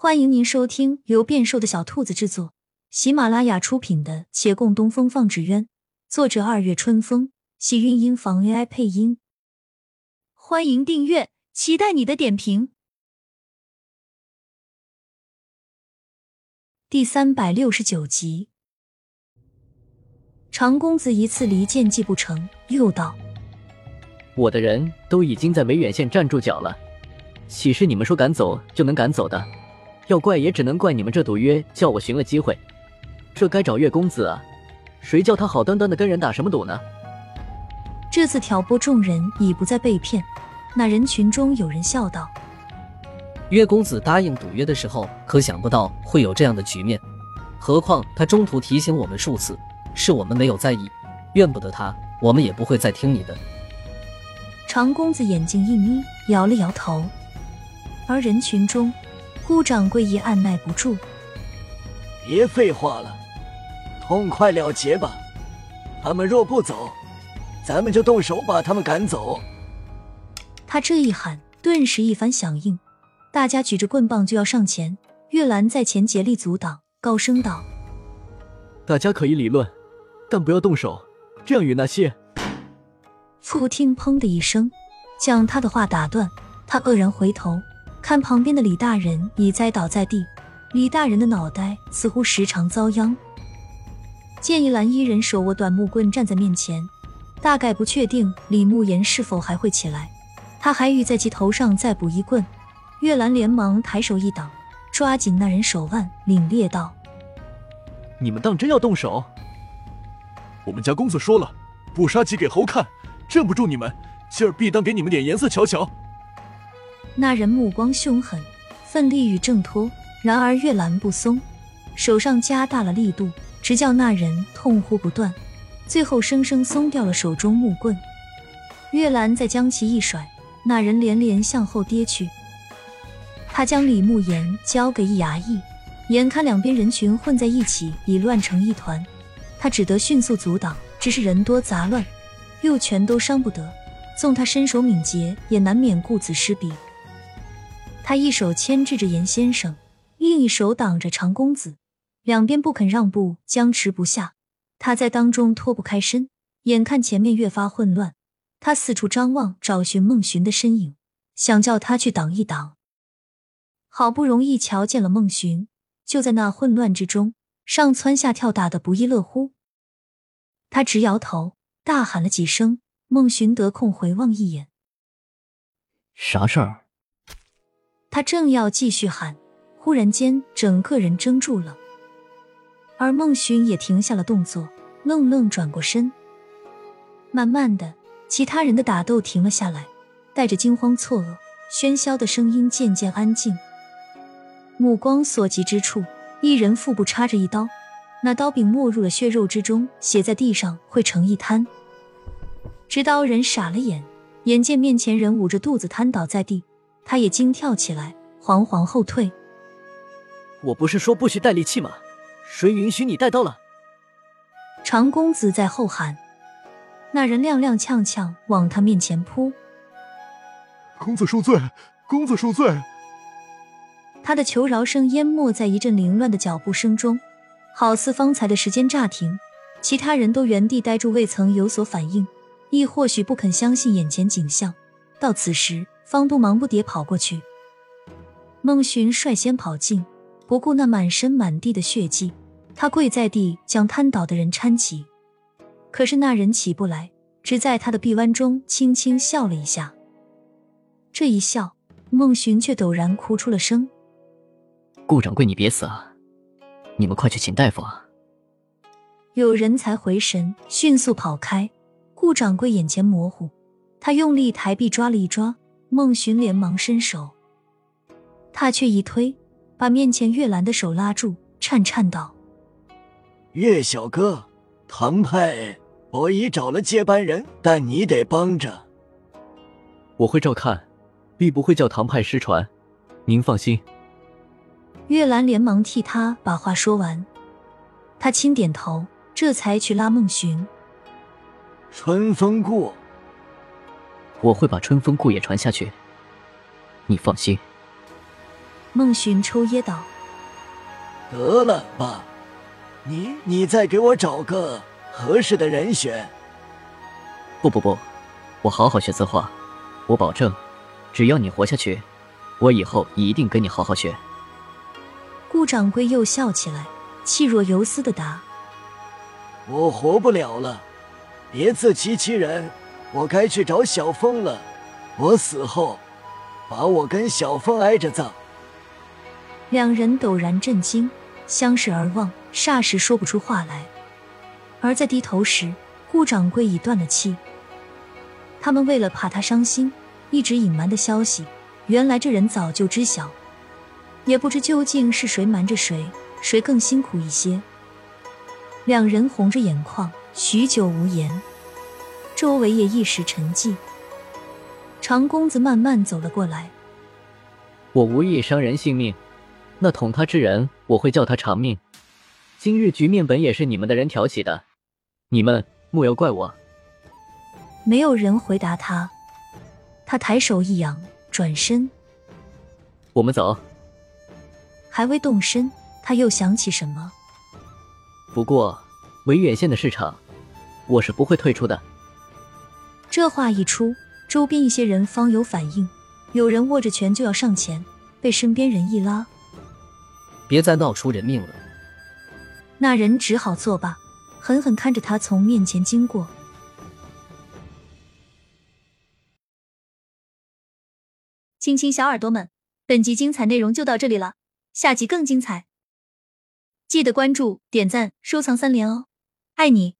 欢迎您收听由变瘦的小兔子制作、喜马拉雅出品的《且共东风放纸鸢》，作者二月春风，喜韵音房 AI 配音。欢迎订阅，期待你的点评。第三百六十九集，长公子一次离间计不成，又道：“我的人都已经在维远县站住脚了，岂是你们说赶走就能赶走的？”要怪也只能怪你们这赌约叫我寻了机会，这该找岳公子啊！谁叫他好端端的跟人打什么赌呢？这次挑拨众人已不再被骗。那人群中有人笑道：“岳公子答应赌约的时候，可想不到会有这样的局面。何况他中途提醒我们数次，是我们没有在意，怨不得他，我们也不会再听你的。”长公子眼睛一眯，摇了摇头，而人群中。顾掌柜也按耐不住，别废话了，痛快了结吧！他们若不走，咱们就动手把他们赶走。他这一喊，顿时一番响应，大家举着棍棒就要上前。月兰在前竭力阻挡，高声道：“大家可以理论，但不要动手，这样与那些……”忽听“砰”的一声，将他的话打断。他愕然回头。看旁边的李大人已栽倒在地，李大人的脑袋似乎时常遭殃。见一蓝衣人手握短木棍站在面前，大概不确定李慕言是否还会起来。他还欲在其头上再补一棍，月兰连忙抬手一挡，抓紧那人手腕，凛冽道：“你们当真要动手？我们家公子说了，不杀即给猴看，镇不住你们，今儿必当给你们点颜色瞧瞧。”那人目光凶狠，奋力欲挣脱，然而月兰不松，手上加大了力度，直叫那人痛呼不断，最后生生松掉了手中木棍。月兰再将其一甩，那人连连向后跌去。他将李慕言交给一衙役，眼看两边人群混在一起，已乱成一团，他只得迅速阻挡，只是人多杂乱，又全都伤不得，纵他身手敏捷，也难免顾此失彼。他一手牵制着严先生，另一手挡着长公子，两边不肯让步，僵持不下。他在当中脱不开身，眼看前面越发混乱，他四处张望，找寻孟寻的身影，想叫他去挡一挡。好不容易瞧见了孟寻，就在那混乱之中，上蹿下跳，打得不亦乐乎。他直摇头，大喊了几声，孟寻得空回望一眼，啥事儿？他正要继续喊，忽然间整个人怔住了，而孟寻也停下了动作，愣愣转过身。慢慢的，其他人的打斗停了下来，带着惊慌错愕，喧嚣的声音渐渐安静。目光所及之处，一人腹部插着一刀，那刀柄没入了血肉之中，血在地上汇成一滩。执刀人傻了眼，眼见面前人捂着肚子瘫倒在地。他也惊跳起来，惶惶后退。我不是说不许带利器吗？谁允许你带刀了？长公子在后喊。那人踉踉跄跄往他面前扑。公子恕罪，公子恕罪。他的求饶声淹没在一阵凌乱的脚步声中，好似方才的时间乍停。其他人都原地呆住，未曾有所反应，亦或许不肯相信眼前景象。到此时。方度忙不迭跑过去，孟寻率先跑进，不顾那满身满地的血迹，他跪在地将瘫倒的人搀起。可是那人起不来，只在他的臂弯中轻轻笑了一下。这一笑，孟寻却陡然哭出了声：“顾掌柜，你别死啊！你们快去请大夫啊！”有人才回神，迅速跑开。顾掌柜眼前模糊，他用力抬臂抓了一抓。孟寻连忙伸手，他却一推，把面前月兰的手拉住，颤颤道：“月小哥，唐派我已找了接班人，但你得帮着。我会照看，必不会叫唐派失传。您放心。”月兰连忙替他把话说完，他轻点头，这才去拉孟寻。春风过。我会把春风故也传下去，你放心。孟寻抽噎道：“得了，吧，你你再给我找个合适的人选。”不不不，我好好学字画，我保证，只要你活下去，我以后一定跟你好好学。顾掌柜又笑起来，气若游丝的答：“我活不了了，别自欺欺人，我该去找小峰了。我死后，把我跟小峰挨着葬。”两人陡然震惊，相视而望，霎时说不出话来。而在低头时，顾掌柜已断了气。他们为了怕他伤心，一直隐瞒的消息，原来这人早就知晓。也不知究竟是谁瞒着谁，谁更辛苦一些。两人红着眼眶，许久无言，周围也一时沉寂。长公子慢慢走了过来，我无意伤人性命，那捅他之人，我会叫他偿命。今日局面本也是你们的人挑起的，你们莫要怪我。没有人回答他，他抬手一扬，转身，我们走。还未动身，他又想起什么。不过，维远县的市场，我是不会退出的。这话一出，周边一些人方有反应，有人握着拳就要上前，被身边人一拉：“别再闹出人命了。”那人只好作罢，狠狠看着他从面前经过。亲亲小耳朵们，本集精彩内容就到这里了。下集更精彩，记得关注、点赞、收藏三连哦，爱你！